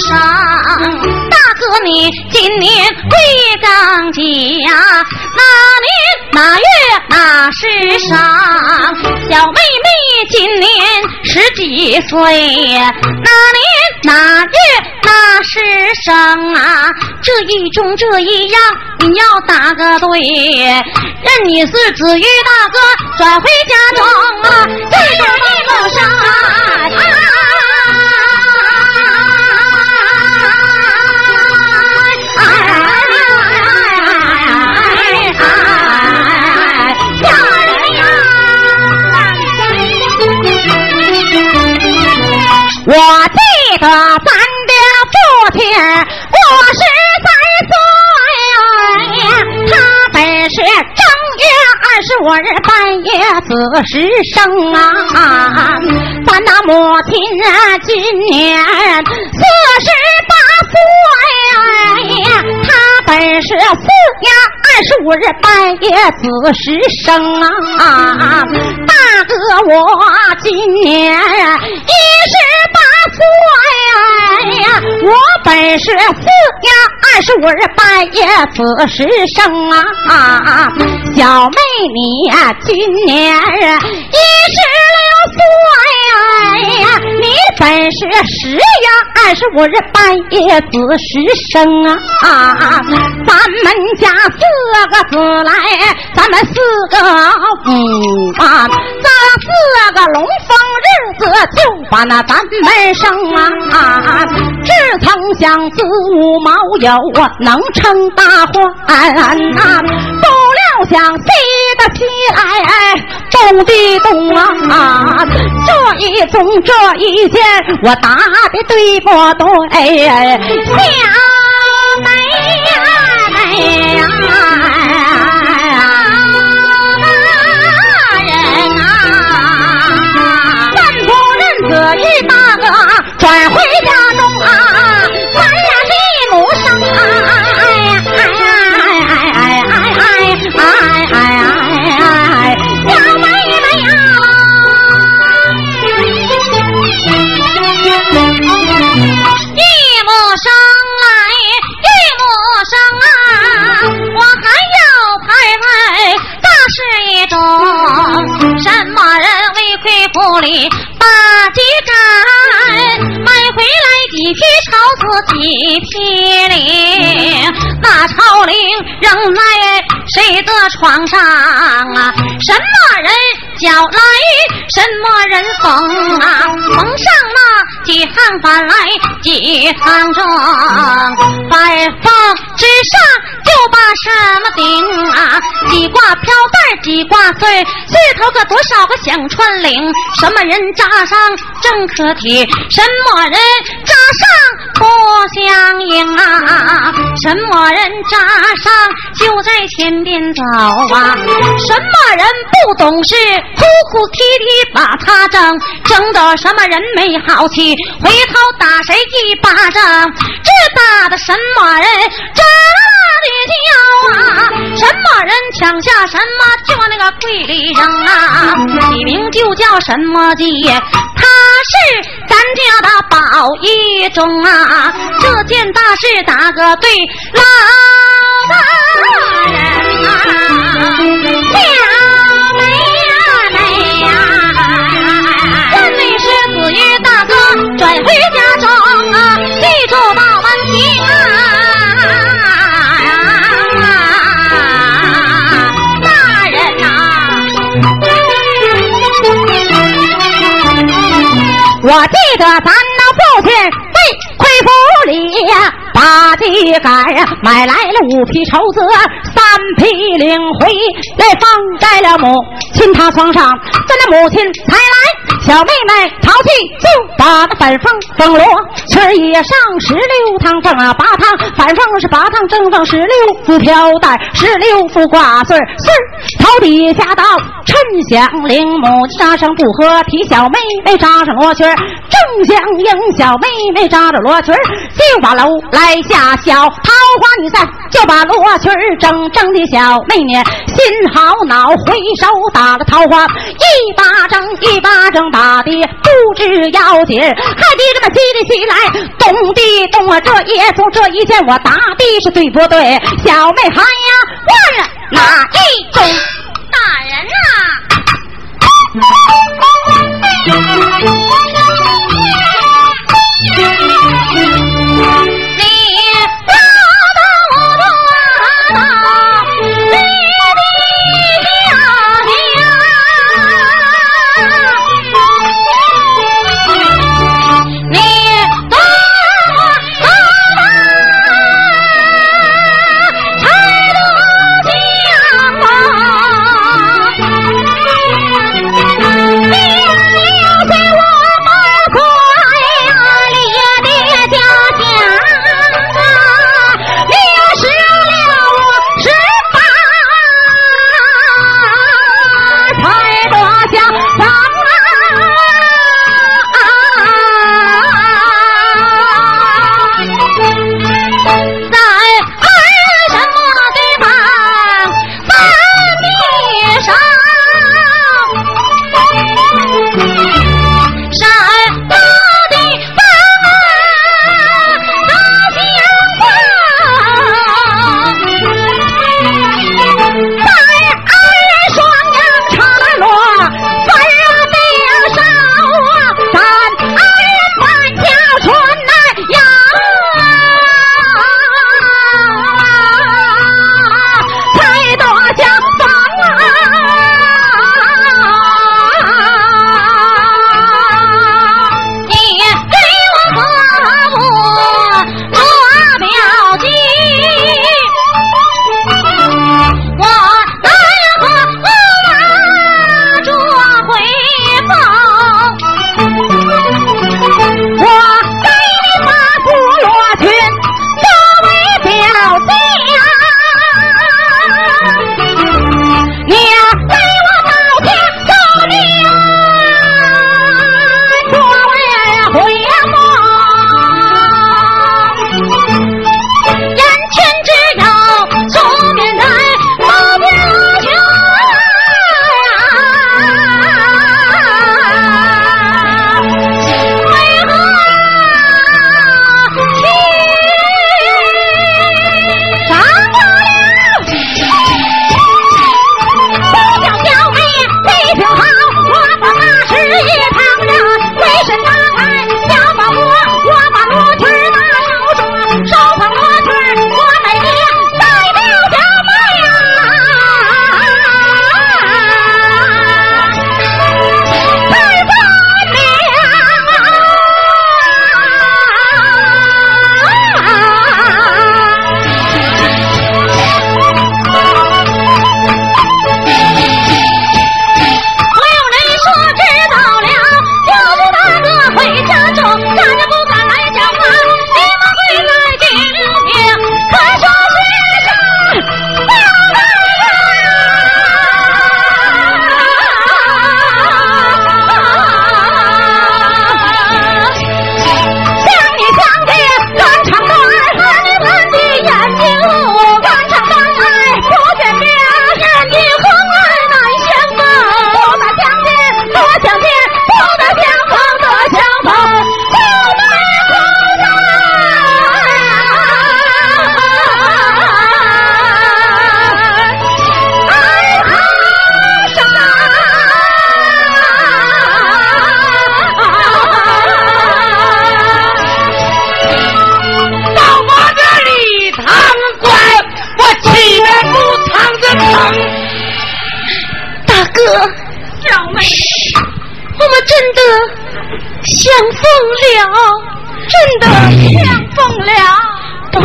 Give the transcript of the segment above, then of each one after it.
生？大哥你今年贵刚节，哪年哪月哪时生？小妹妹今年十几岁，哪年哪月哪时生啊？这一中这一样，你要答个对。认你是子玉大哥，转回家中啊，是正月二十五日半夜子时生啊，咱那母亲啊今年四十八岁，他本是四月二十五日半夜子时生啊，大哥我今年一十八。岁呀，我本是四月二十五日半夜子时生啊，小妹你呀今年一十六岁呀，你本是十月二十五日半夜子时生啊，咱们家四个子来，咱们四个嗯啊，咱四个龙凤把那咱们生啊，只曾想子无毛有啊，能成大患呐，不料想西的西来，东的东啊，这一宗这一件，我答的对不对？小几匹灵，那朝灵扔在谁的床上啊？什么人叫来？什么人缝？翻来几行正，白缝之上。就把什么顶啊？几挂飘带几挂穗，穗头个多少个响穿铃？什么人扎上正可体？什么人扎上不相应啊？什么人扎上就在前边走啊？什么人不懂事，哭哭啼啼把他整，整的什么人没好气，回头打谁一巴掌？这打的什么人？扎的叫啊！什么人抢下什么就往那个柜里扔啊！起名就叫什么鸡？他是咱家的宝一中啊！这件大事打个对，老我记得咱那父亲府里呀，把地杆买来了五匹绸子，三匹领回来放在了母亲她床上，咱那母亲才来，小妹妹淘气就把那反缝缝罗裙也上十六趟缝啊八趟反缝是八趟正缝十六副飘带十六副挂穗穗头底下到衬响铃母亲扎上布和提小妹妹扎上罗裙正相迎，小妹妹扎着罗裙儿就把楼来下小桃花女散，就把罗裙儿整整的小妹妹心好恼，回手打了桃花一巴掌，一巴掌打的不知要紧，还滴这么稀里稀来，咚地咚啊！这一从这一剑我打的是对不对？小妹喊呀，问了哪一种？大人呐！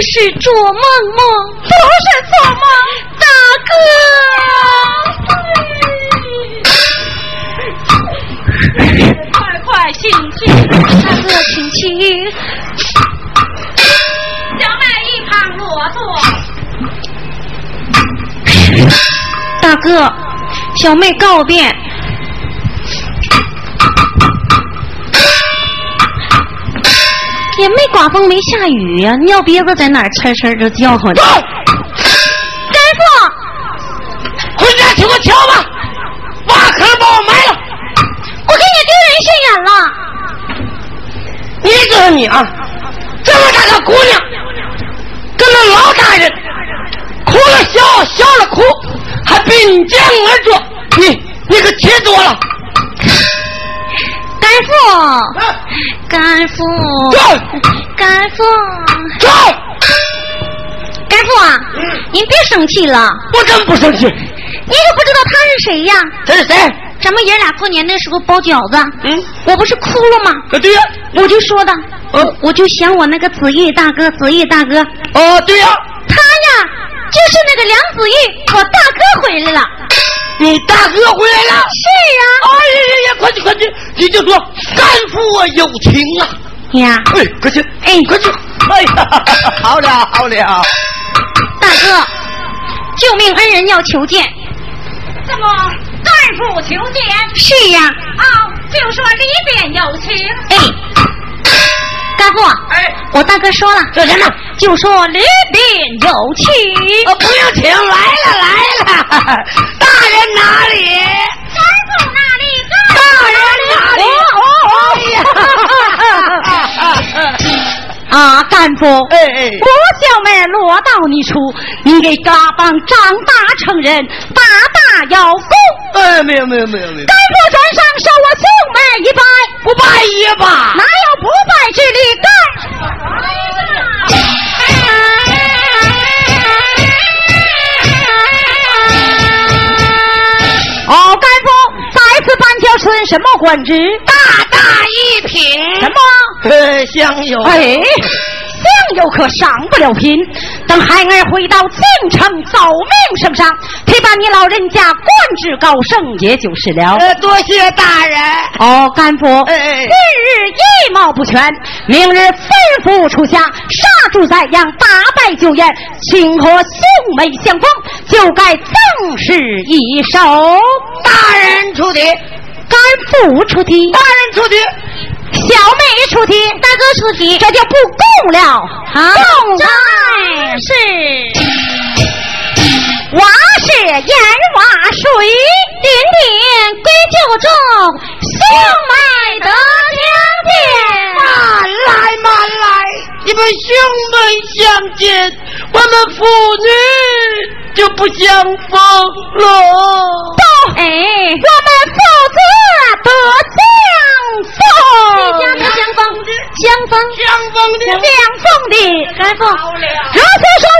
是做梦梦，不是做梦，大哥，快快请起，大哥请起，小妹一旁落座。大哥，小妹告便。刮风没下雨呀，尿憋子在哪儿呲呲就叫唤呢？干父，回家去给我瞧吧，挖坑把我埋了，我给你丢人现眼了。你就是你啊，这么大个姑娘，跟那老大人哭了笑，笑了哭，还并肩而坐，你你可气多了。干父，干父，干父，走干父啊！您别生气了，我真不生气。你可不知道他是谁呀？他是谁？咱们爷俩过年的时候包饺子，嗯，我不是哭了吗？对呀，我就说的，嗯，我就想我那个子玉大哥，子玉大哥。哦，对呀，他呀，就是那个梁子玉，我大哥回来了。你大哥回来了？是啊！哎呀呀呀，快去快去！你就说干父有情啊！呀，哎，快去！哎，快去！哎呀，好了好了，大哥，救命恩人要求见。怎么干父求见？是呀。啊，就说里边有情。哎。干父，哎，我大哥说了，说什么？就说里边有情。哦，不用请，来了来了，大人哪里？干父那里？大人哪里？哦哦哦！啊，干父，哎哎，我小妹落到你处，你给嘎帮长大成人，大大要送。哎，没有没有没有没有。干父转上受我兄妹一拜，不拜也罢。哪有不拜之理？干。哦，干父，再次搬条村什么官职？大大一品。什么？呃，相友。哎。相友可上不了贫，等孩儿回到京城奏命圣上，提拔你老人家官职高升，也就是了。呃，多谢大人。哦，干父，哎哎，今日一毛不全，明日吩咐出下，杀猪宰羊，大败酒宴，请和兄妹相逢，就该正式一首。大人出题，干父出题，大人出题。小妹出题，大哥出题，这就不共了。供在是瓦是盐瓦水，点点归旧中，兄妹得两遍。慢来慢来，你们兄妹相见，我们父女就不相逢了。不，哎，我江风的相送的该放如此说。